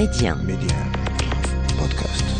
Média. Podcast.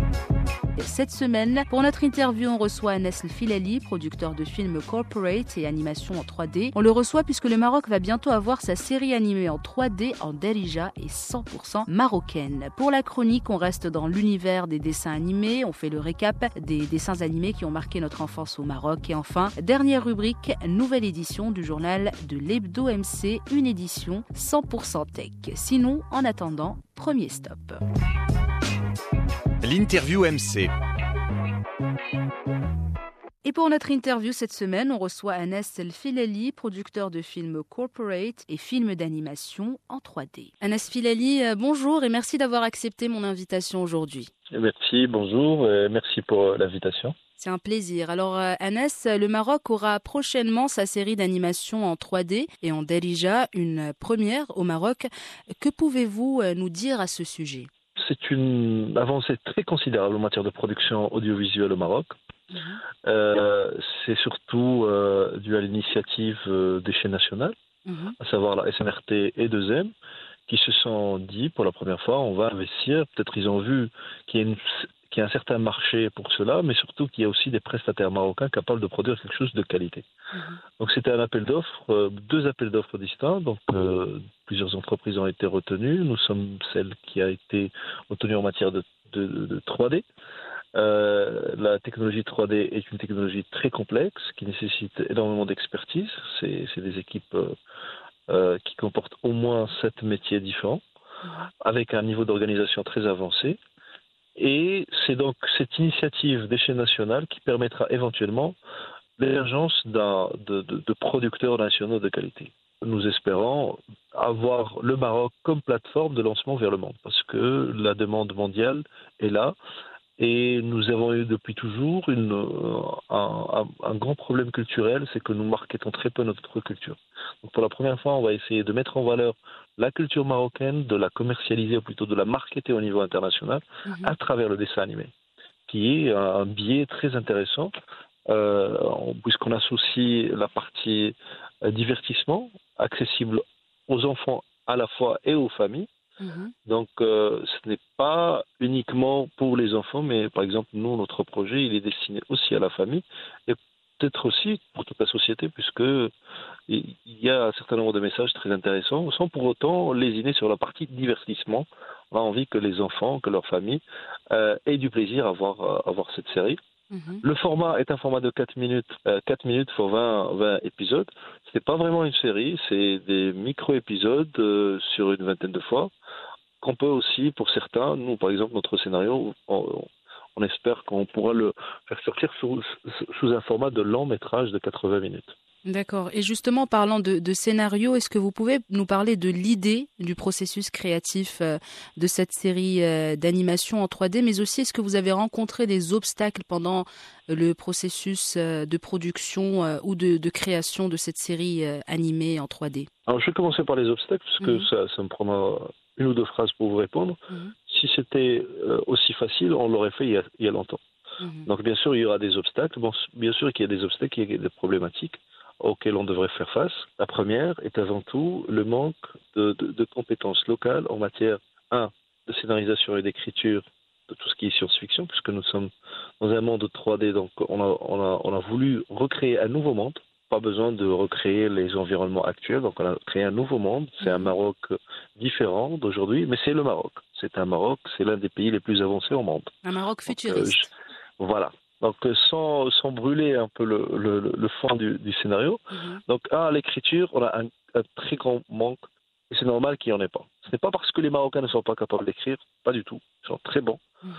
Cette semaine, pour notre interview, on reçoit Anas Filali, producteur de films corporate et animation en 3D. On le reçoit puisque le Maroc va bientôt avoir sa série animée en 3D en Darija et 100% marocaine. Pour la chronique, on reste dans l'univers des dessins animés, on fait le récap des dessins animés qui ont marqué notre enfance au Maroc. Et enfin, dernière rubrique, nouvelle édition du journal de l'Hebdo MC, une édition 100% tech. Sinon, en attendant, premier stop. L'interview MC. Et pour notre interview cette semaine, on reçoit Anas El Filali, producteur de films corporate et films d'animation en 3D. Anas Filali, euh, bonjour et merci d'avoir accepté mon invitation aujourd'hui. Merci, bonjour, et merci pour euh, l'invitation. C'est un plaisir. Alors euh, Anas, le Maroc aura prochainement sa série d'animation en 3D et en Darija, une première au Maroc. Que pouvez-vous nous dire à ce sujet? C'est une avancée très considérable en matière de production audiovisuelle au Maroc. Euh, c'est surtout euh, dû à l'initiative euh, des chaînes nationales, Mhm. à savoir la SMRT et 2M, qui se sont dit pour la première fois on va investir. Peut-être ils ont vu qu'il y a une qu'il y a un certain marché pour cela, mais surtout qu'il y a aussi des prestataires marocains capables de produire quelque chose de qualité. Mhm. Donc c'était un appel d'offres, euh, deux appels d'offres distincts. Donc euh, plusieurs entreprises ont été retenues. Nous sommes celle qui a été retenue en matière de, de, de 3D. Euh, la technologie 3D est une technologie très complexe qui nécessite énormément d'expertise. C'est des équipes qui comportent au moins sept métiers différents, avec un niveau d'organisation très avancé. Et c'est donc cette initiative des chaînes nationales qui permettra éventuellement l'émergence de, producteurs nationaux de qualité. Nous espérons avoir le Maroc comme plateforme de lancement vers le monde, parce que la demande mondiale est là. Et nous avons eu depuis toujours euh, un grand problème culturel, c'est que nous marketons très peu notre culture. Donc pour la première fois, on va essayer de mettre en valeur la culture marocaine, de la commercialiser, ou plutôt de la marketer au niveau international Mhm. à travers le dessin animé, qui est un biais très intéressant, euh, puisqu'on associe la partie euh, divertissement, accessible aux enfants à la fois et aux familles. Mhm. Donc, euh, ce n'est pas uniquement pour les enfants, mais par exemple, nous, notre projet, il est destiné aussi à la famille et peut-être aussi pour toute la société, puisque il y a un certain nombre de messages très intéressants, sans pour autant lésiner sur la partie divertissement. On a envie que les enfants, que leur famille euh, aient du plaisir à voir, euh, à voir cette série. Mhm. Le format est un format de 4 minutes, euh, 4 minutes pour 20, 20 épisodes. Ce n'est pas vraiment une série, c'est des micro-épisodes euh, sur une vingtaine de fois, qu'on peut aussi, pour certains, nous par exemple, notre scénario, on, on espère qu'on pourra le faire sortir sous, sous un format de long métrage de 80 minutes. D'accord. Et justement, parlant de, de scénario, est-ce que vous pouvez nous parler de l'idée du processus créatif euh, de cette série euh, d'animation en 3D, mais aussi est-ce que vous avez rencontré des obstacles pendant le processus euh, de production euh, ou de, de création de cette série euh, animée en 3D Alors je vais commencer par les obstacles, parce que Mhm. ça, ça me prendra une ou deux phrases pour vous répondre. Mhm. Si c'était euh, aussi facile, on l'aurait fait il y, a, il y a longtemps. Mhm. Donc bien sûr, il y aura des obstacles. Bon, bien sûr qu'il y a des obstacles, il y a des problématiques auxquelles on devrait faire face. La première est avant tout le manque de, de- de compétences locales en matière, un, de scénarisation et d'écriture de tout ce qui est science-fiction, puisque nous sommes dans un monde 3D, donc on a, on a, on a voulu recréer un nouveau monde. Pas besoin de recréer les environnements actuels, donc on a créé un nouveau monde. C'est un Maroc différent d'aujourd'hui, mais c'est le Maroc. C'est un Maroc, c'est l'un des pays les plus avancés au monde. Un Maroc Donc, euh, futuriste. je- Voilà. Donc euh, sans, sans brûler un peu le, le, le fond du, du scénario, Mhm. donc un, à l'écriture, on a un, un très grand manque, et c'est normal qu'il n'y en ait pas. Ce n'est pas parce que les Marocains ne sont pas capables d'écrire, pas du tout. Ils sont très bons. Mhm.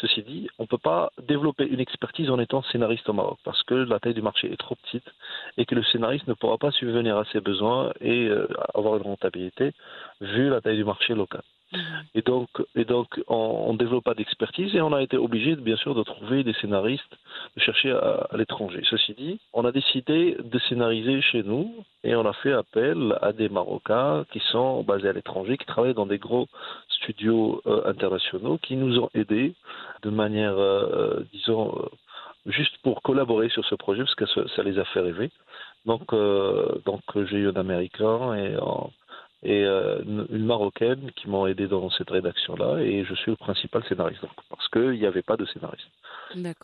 Ceci dit, on ne peut pas développer une expertise en étant scénariste au Maroc parce que la taille du marché est trop petite et que le scénariste ne pourra pas subvenir à ses besoins et euh, avoir une rentabilité vu la taille du marché local. Et donc, et donc on ne développe pas d'expertise et on a été obligé, bien sûr, de trouver des scénaristes, de chercher à, l'étranger. Ceci dit, on a décidé de scénariser chez nous et on a fait appel à des Marocains qui sont basés à l'étranger, qui travaillent dans des gros studios euh, internationaux, qui nous ont aidés de manière, euh, disons, euh, juste pour collaborer sur ce projet, parce que ça, les a fait rêver. Donc, donc j'ai eu un Américain et en- et euh, une, marocaine qui m'ont aidé dans cette rédaction-là et je suis le principal scénariste donc, parce qu'il n'y avait pas de scénariste.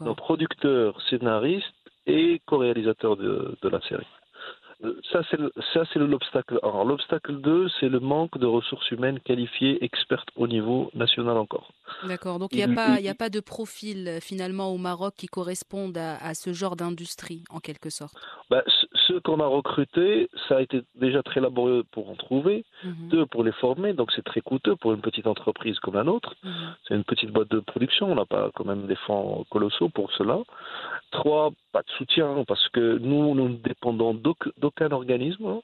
Donc producteur, scénariste et co-réalisateur de, de la série. Euh, Ça, c'est l'obstacle 1. L'obstacle 2, c'est le manque de ressources humaines qualifiées, expertes au niveau national encore. D'accord. Donc il n'y a, Il- a pas de profil euh, finalement au Maroc qui correspondent à, à ce genre d'industrie, en quelque sorte? Bah, ceux qu'on a recrutés, ça a été déjà très laborieux pour en trouver. Mhm, Deux, pour les former, donc c'est très coûteux pour une petite entreprise comme la nôtre. mhm. C'est une petite boîte de production, on n'a pas quand même des fonds colossaux pour cela. Trois, pas de soutien, parce que nous, nous ne dépendons d'auc- d'aucun organisme. hein.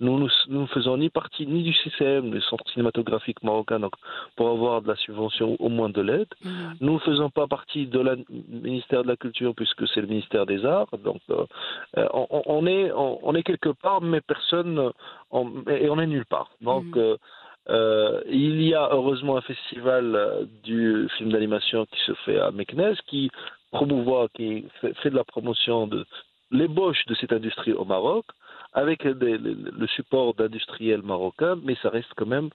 Nous, nous nous ne faisons ni partie ni du CCM, le Centre cinématographique marocain, donc pour avoir de la subvention, au moins de l'aide. Mhm. Nous ne faisons pas partie de la ministère de la Culture, puisque c'est le ministère des Arts. Donc, euh, euh, on, on est, on, on est quelque part, mais personne, euh, on- et on est nulle part. Donc, Mhm. euh, euh, il y a heureusement un festival du film d'animation qui se fait à Meknès, qui promouvoit, qui fait, fait de la promotion de l'ébauche de cette industrie au Maroc, avec des- le, le support d'industriels marocains, mais ça reste quand même,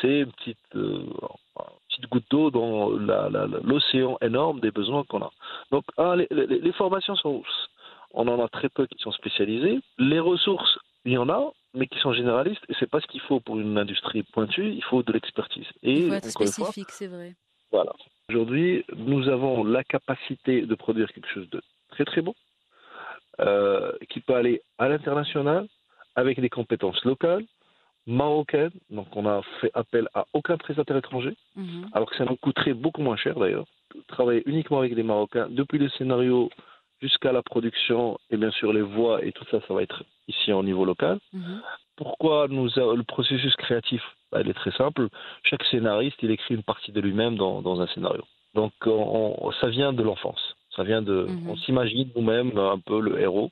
c'est une petite, euh, petite goutte d'eau dans l'océan énorme des besoins qu'on a. Donc, les, les- les formations sont, on en a très peu qui sont spécialisées. Les ressources, il y en a, mais qui sont généralistes, et c'est pas ce qu'il faut pour une industrie pointue. Il faut de l'expertise. Et Il faut être spécifique, c'est vrai. voilà. Aujourd'hui, nous avons la capacité de produire quelque chose de très très bon, euh, qui peut aller à l'international avec des compétences locales, marocaines. Donc, on a fait appel à aucun prestataire étranger, Mhm. alors que ça nous coûterait beaucoup moins cher d'ailleurs. Travailler uniquement avec des Marocains, depuis le scénario jusqu'à la production et bien sûr les voix et tout ça, ça va être ici au niveau local. Mhm. Pourquoi nous le processus créatif bah, Il est très simple. Chaque scénariste, il écrit une partie de lui-même dans, dans un scénario. Donc, on- on- ça vient de l'enfance. Ça vient de. Mhm. On s'imagine nous-mêmes un peu le héros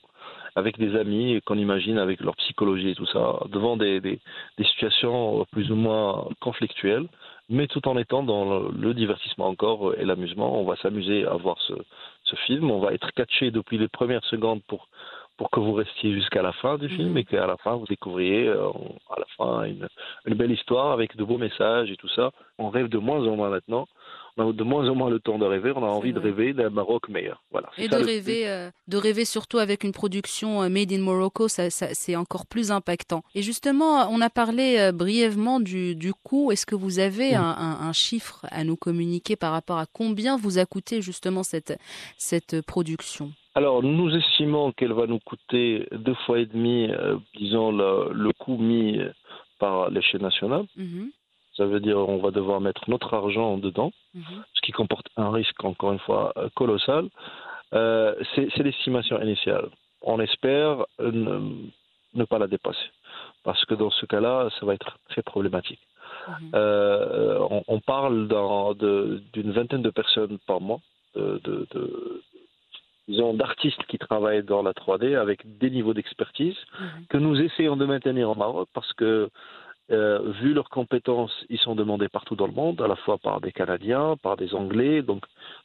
avec des amis qu'on imagine avec leur psychologie et tout ça, devant des, des, des situations plus ou moins conflictuelles, mais tout en étant dans le, divertissement encore et l'amusement. On va s'amuser à voir ce, ce film. On va être catché depuis les premières secondes pour pour que vous restiez jusqu'à la fin du film Mhm. et qu'à la fin vous découvriez euh, à la fin une, une belle histoire avec de beaux messages et tout ça. On rêve de moins en moins maintenant. On a de moins en moins le temps de rêver. On a envie de rêver d'un Maroc meilleur. Voilà. Et de rêver, euh, de rêver surtout avec une production euh, made in Morocco, ça, ça- c'est encore plus impactant. Et justement, on a parlé euh, brièvement du, du coût. Est-ce que vous avez un, un- un chiffre à nous communiquer par rapport à combien vous a coûté justement cette, cette production? Alors, nous estimons qu'elle va nous coûter deux fois et demi, euh, disons, le, le coût mis par les chaînes nationales. Ça veut dire on va devoir mettre notre argent dedans, mhm, ce qui comporte un risque, encore une fois, euh, colossal. Euh, C'est l'estimation initiale. On espère euh, ne, ne pas la dépasser. Parce que dans ce cas-là, ça va être très problématique. mhm. Euh, on, on parle d'une vingtaine de personnes par mois, de, de- de- disons, d'artistes qui travaillent dans la 3D avec des niveaux d'expertise Mhm. que nous essayons de maintenir au Maroc parce que, euh, vu leurs compétences, ils sont demandés partout dans le monde, à la fois par des Canadiens, par des Anglais. Donc,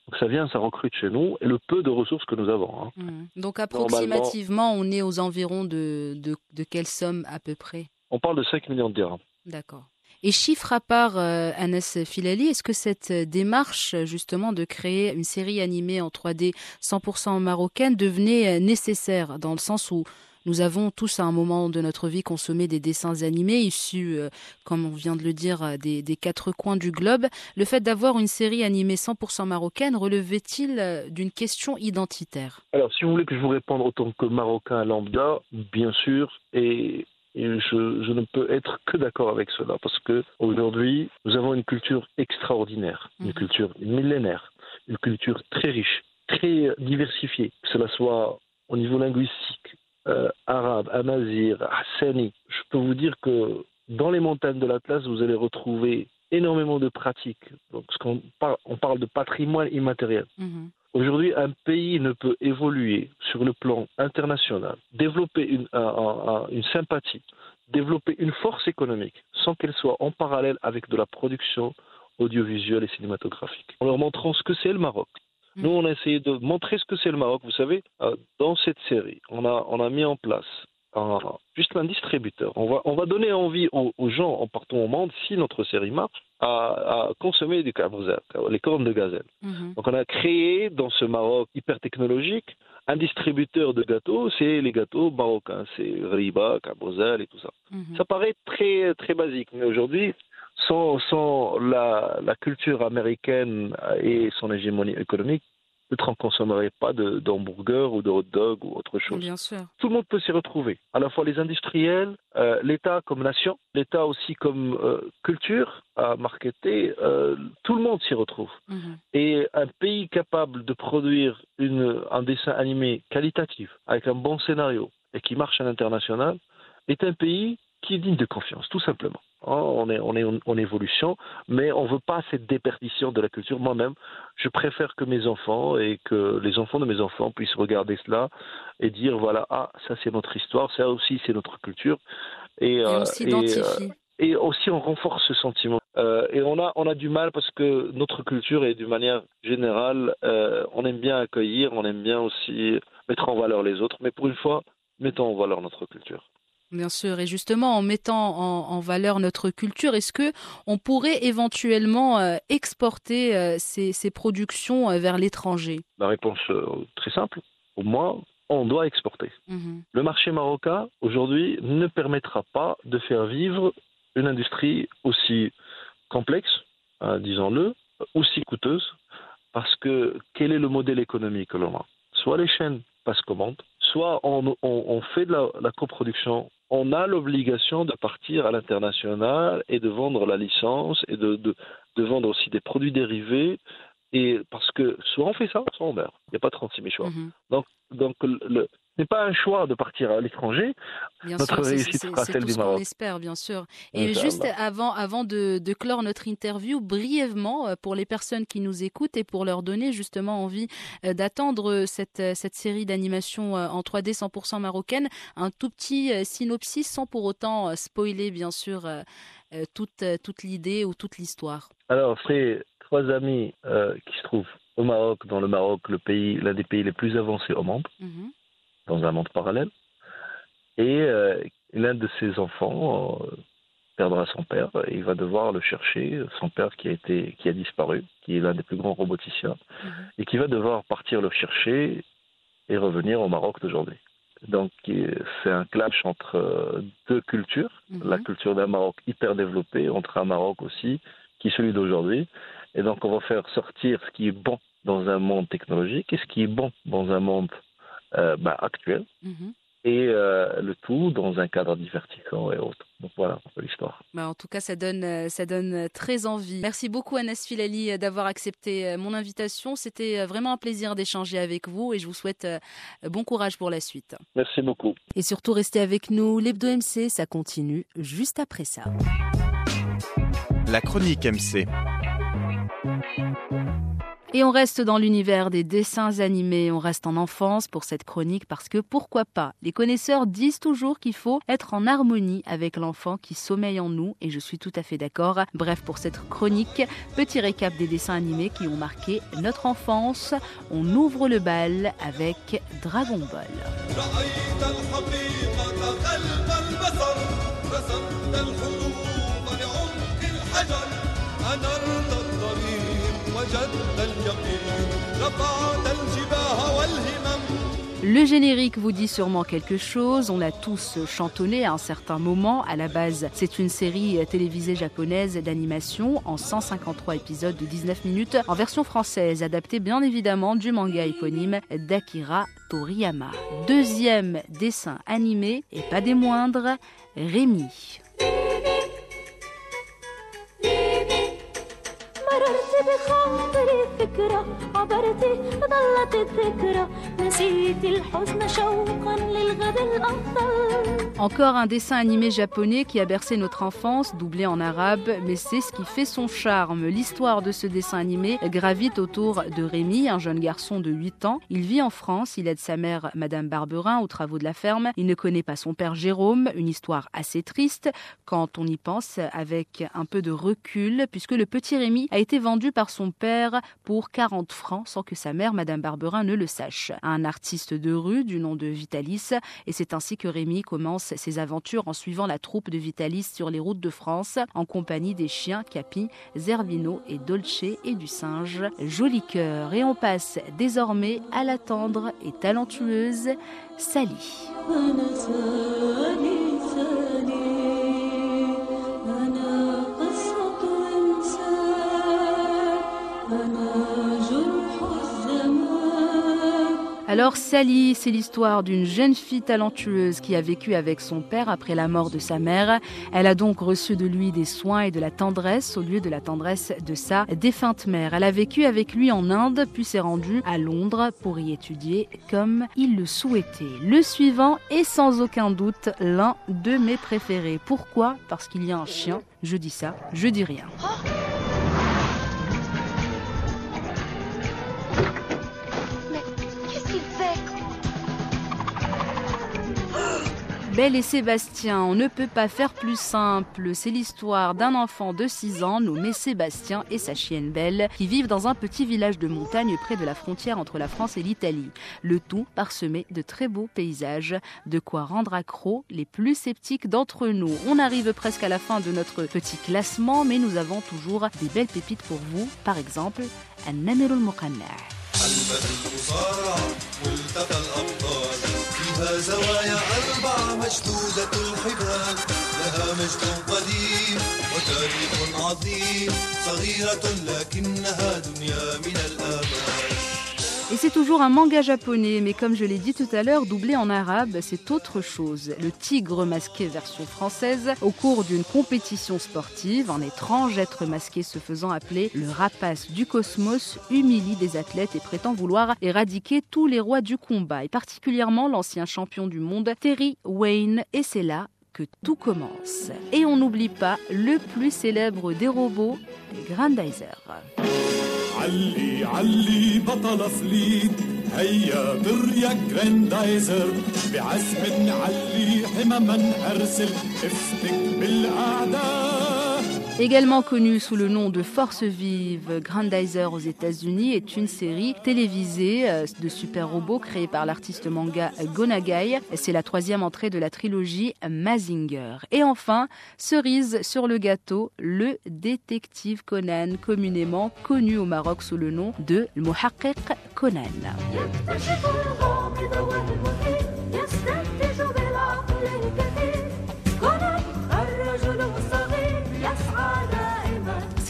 donc ça vient, ça recrute chez nous, et le peu de ressources que nous avons. hein. Mhm. Donc approximativement, on est aux environs de, de, de quelle somme à peu près? On parle de 5 millions de dirhams. D'accord. Et chiffre à part, euh, Anas Filali, est-ce que cette euh, démarche justement de créer une série animée en 3D 100% marocaine devenait euh, nécessaire dans le sens où nous avons tous à un moment de notre vie consommé des dessins animés issus, euh, comme on vient de le dire, euh, des, des quatre coins du globe. Le fait d'avoir une série animée 100% marocaine relevait-il euh, d'une question identitaire? Alors, si vous voulez que je vous réponde autant que Marocain lambda, bien sûr, et, et je, je ne peux être que d'accord avec cela, parce que aujourd'hui, nous avons une culture extraordinaire, une Mhm. culture millénaire, une culture très riche, très diversifiée, que cela soit au niveau linguistique, euh, arabe, amazir, hassani. Je peux vous dire que dans les montagnes de l'Atlas, vous allez retrouver énormément de pratiques. Donc, ce qu'on parle, on parle de patrimoine immatériel. Mhm. Aujourd'hui, un pays ne peut évoluer sur le plan international, développer une, un- un- un- une sympathie, développer une force économique sans qu'elle soit en parallèle avec de la production audiovisuelle et cinématographique. En leur montrant ce que c'est le Maroc. Nous, on a essayé de montrer ce que c'est le Maroc. Vous savez, euh, dans cette série, on a, on a mis en place un- juste un distributeur. On va, on va donner envie aux, aux gens en partant au monde, si notre série marche, à, à consommer du cabouzet, les cornes de gazelle. Mhm. Donc on a créé dans ce Maroc hyper technologique un distributeur de gâteaux, c'est les gâteaux marocains, c'est riba, cabozel et tout ça. Mhm. Ça paraît très très basique, mais aujourd'hui, sans, sans la, la culture américaine et son hégémonie économique, ne consommerait pas de- d'hamburger ou de hot dog ou autre chose Bien sûr. tout le monde peut s'y retrouver. À la fois les industriels, euh, l'État comme nation, l'État aussi comme euh, culture à marketer, euh, tout le monde s'y retrouve. Mhm. Et un pays capable de produire une, un dessin animé qualitatif, avec un bon scénario et qui marche à l'international, est un pays qui est digne de confiance, tout simplement. Hein, On est, on est en, évolution, mais on ne veut pas cette déperdition de la culture. Moi-même, je préfère que mes enfants et que les enfants de mes enfants puissent regarder cela et dire voilà, ah, ça c'est notre histoire, ça aussi c'est notre culture. Et, Et euh, et, euh, et aussi on renforce ce sentiment. Euh, et on a, on a du mal parce que notre culture est d'une manière générale, euh, on aime bien accueillir, on aime bien aussi mettre en valeur les autres, mais pour une fois, mettons en valeur notre culture. Bien sûr, et justement en mettant en, en valeur notre culture, est-ce que on pourrait éventuellement euh, exporter euh, ces, ces productions euh, vers l'étranger? La réponse très simple, pour moi, on doit exporter. Mhm. Le marché marocain, aujourd'hui, ne permettra pas de faire vivre une industrie aussi complexe, hein, disons-le, aussi coûteuse, parce que quel est le modèle économique que l'on a? Soit les chaînes passent commande, soit on, on- on fait de la, la coproduction, on a l'obligation de partir à l'international et de vendre la licence et de, de- de vendre aussi des produits dérivés. Et parce que soit on fait ça, soit on meurt. Il n'y a pas 36 000 choix. Mhm. Donc, le, le- n'est pas un choix de partir à l'étranger, Notre sûr, réussite sera celle du Maroc. espère, bien sûr. Et Inch'Allah. juste avant, avant de, de clore notre interview, brièvement, euh, pour les personnes qui nous écoutent et pour leur donner justement envie euh, d'attendre cette, euh, cette série d'animation en 3D 100% marocaine, un tout petit synopsis sans pour autant spoiler, bien sûr, toute, toute l'idée ou toute l'histoire. Alors, c'est trois amis euh, qui se trouvent au Maroc, dans le Maroc, le pays, l'un des pays les plus avancés au monde, Mhm. Dans un monde parallèle. Et euh, l'un de ses enfants euh, perdra son père et il va devoir le chercher, son père qui a, été, qui a disparu, qui est l'un des plus grands roboticiens, Mhm. et qui va devoir partir le chercher et revenir au Maroc d'aujourd'hui. Donc, euh, c'est un clash entre deux cultures. Mhm. la culture d'un Maroc hyper développé, entre un Maroc aussi, qui est celui d'aujourd'hui. Et donc, on va faire sortir ce qui est bon dans un monde technologique et ce qui est bon dans un monde euh, bah, actuel, Mhm. et euh, le tout dans un cadre divertissant et autres. Donc voilà un peu l'histoire. Bah, en tout cas, ça donne, euh, ça donne euh, très envie. Merci beaucoup Anas Filali d'avoir accepté mon invitation. C'était vraiment un plaisir d'échanger avec vous et je vous souhaite bon courage pour la suite. Merci beaucoup. Et surtout, restez avec nous. L'Hebdo MC, ça continue juste après ça. La chronique MC. Et on reste dans l'univers des dessins animés, on reste en enfance pour cette chronique parce que pourquoi pas Les connaisseurs disent toujours qu'il faut être en harmonie avec l'enfant qui sommeille en nous et je suis tout à fait d'accord. Bref, pour cette chronique, petit récap des dessins animés qui ont marqué notre enfance. On ouvre le bal avec Dragon Ball. رأيت الحقيقة قلب البصر رسمت الحروف لعمق الحجر أنرت الطريق Le générique vous dit sûrement quelque chose, on l'a tous chantonné à un certain moment. À la base, c'est une série télévisée japonaise d'animation en 153 épisodes de 19 minutes, en version française, adaptée bien évidemment du manga éponyme d'Akira Toriyama. Deuxième dessin animé, et pas des moindres, Rémi. مررت بخاطري فكرة عبرتي ظلت الذكرى نسيت الحزن شوقا للغد الأفضل Encore un dessin animé japonais qui a bercé notre enfance, doublé en arabe, mais c'est ce qui fait son charme. L'histoire de ce dessin animé gravite autour de Rémi, un jeune garçon de 8 ans. Il vit en France, il aide sa mère, Madame Barberin, aux travaux de la ferme. Il ne connaît pas son père Jérôme, une histoire assez triste quand on y pense avec un peu de recul, puisque le petit Rémi a été vendu par son père pour 40 francs sans que sa mère, Madame Barberin, ne le sache. Un artiste de rue du nom de Vitalis, et c'est ainsi que Rémi commence ses aventures en suivant la troupe de Vitalis sur les routes de France, en compagnie des chiens Capi, Zerbino et Dolce et du singe Joli Cœur. Et on passe désormais à la tendre et talentueuse Sally. Alors Sally, c'est l'histoire d'une jeune fille talentueuse qui a vécu avec son père après la mort de sa mère. Elle a donc reçu de lui des soins et de la tendresse au lieu de la tendresse de sa défunte mère. Elle a vécu avec lui en Inde, puis s'est rendue à Londres pour y étudier comme il le souhaitait. Le suivant est sans aucun doute l'un de mes préférés. Pourquoi? Parce qu'il y a un chien. Je dis ça, je dis rien. Mais Belle et Sébastien, on ne peut pas faire plus simple. C'est l'histoire d'un enfant de 6 ans nommé Sébastien et sa chienne Belle qui vivent dans un petit village de montagne près de la frontière entre la France et l'Italie. Le tout parsemé de très beaux paysages, de quoi rendre accro les plus sceptiques d'entre nous. On arrive presque à la fin de notre petit classement, mais nous avons toujours des belles pépites pour vous. Par exemple, un Namirul فيها زوايا أربعة مشدودة الحبال. لها مجد قديم وتاريخ عظيم صغيرة لكنها دنيا من الآباء Et c'est toujours un manga japonais, mais comme je l'ai dit tout à l'heure, doublé en arabe, c'est autre chose. Le tigre masqué version française, au cours d'une compétition sportive, un étrange être masqué se faisant appeler le rapace du cosmos humilie des athlètes et prétend vouloir éradiquer tous les rois du combat, et particulièrement l'ancien champion du monde, Terry Wayne, et c'est là que tout commence. Et on n'oublie pas le plus célèbre des robots, les Grandizer. علي علي بطل فليت هيا بريا جراندايزر. بعزم علي حمما أرسل. افتك بالأعداء. Également connu sous le nom de Force Vive, Grandizer aux États-Unis est une série télévisée euh, de super robots créée par l'artiste manga Gonagai. C'est la troisième entrée de la trilogie Mazinger. Et enfin, cerise sur le gâteau, le détective Conan, communément connu au Maroc sous le nom de Muhakkik Conan.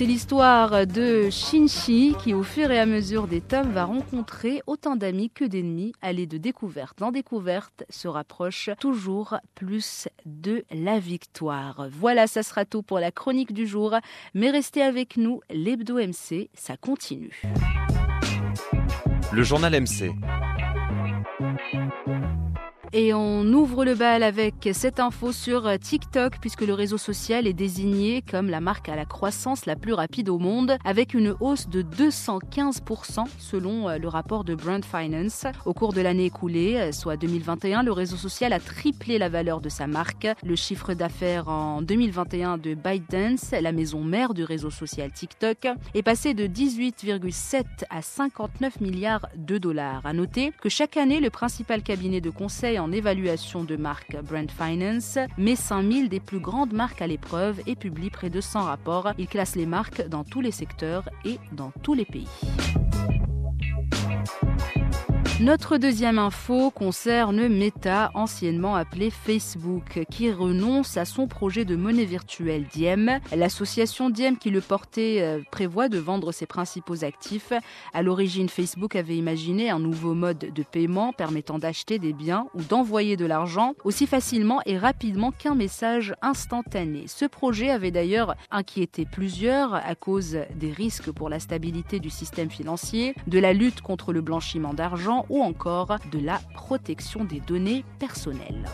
C'est l'histoire de Shinchi qui, au fur et à mesure des tomes, va rencontrer autant d'amis que d'ennemis, aller de découverte en découverte, se rapproche toujours plus de la victoire. Voilà, ça sera tout pour la chronique du jour, mais restez avec nous, l'Hebdo MC, ça continue. Le journal MC. Et on ouvre le bal avec cette info sur TikTok, puisque le réseau social est désigné comme la marque à la croissance la plus rapide au monde, avec une hausse de 215% selon euh, le rapport de Brand Finance. Au cours de l'année écoulée, euh, soit 2021, le réseau social a triplé la valeur de sa marque. Le chiffre d'affaires en 2021 de ByteDance, la maison mère du réseau social TikTok, est passé de 18,7 à 59 milliards de dollars. À noter que chaque année, le principal cabinet de conseil en évaluation de marque Brand Finance met 5000 des plus grandes marques à l'épreuve et publie près de 100 rapports. Il classe les marques dans tous les secteurs et dans tous les pays. Notre deuxième info concerne Meta, anciennement appelé Facebook, qui renonce à son projet de monnaie virtuelle Diem. L'association Diem qui le portait euh, prévoit de vendre ses principaux actifs. À l'origine, Facebook avait imaginé un nouveau mode de paiement permettant d'acheter des biens ou d'envoyer de l'argent aussi facilement et rapidement qu'un message instantané. Ce projet avait d'ailleurs inquiété plusieurs à cause des risques pour la stabilité du système financier, de la lutte contre le blanchiment d'argent ou encore de la protection des données personnelles.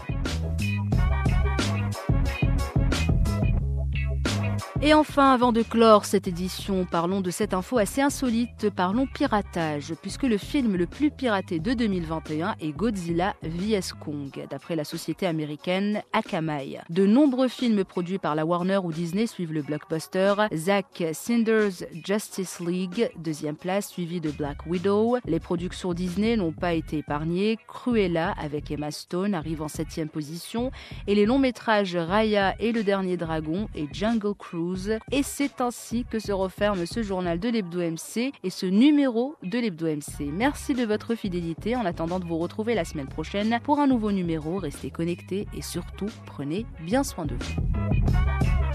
Et enfin, avant de clore cette édition, parlons de cette info assez insolite, parlons piratage, puisque le film le plus piraté de 2021 est Godzilla vs Kong, d'après la société américaine Akamai. De nombreux films produits par la Warner ou Disney suivent le blockbuster. Zack Snyder's Justice League, deuxième place, suivi de Black Widow. Les productions Disney n'ont pas été épargnées. Cruella, avec Emma Stone, arrive en septième position, et les longs métrages Raya et le dernier dragon et Jungle Cruise et c'est ainsi que se referme ce journal de l'Hebdo MC et ce numéro de l'Hebdo MC. Merci de votre fidélité en attendant de vous retrouver la semaine prochaine pour un nouveau numéro. Restez connectés et surtout prenez bien soin de vous.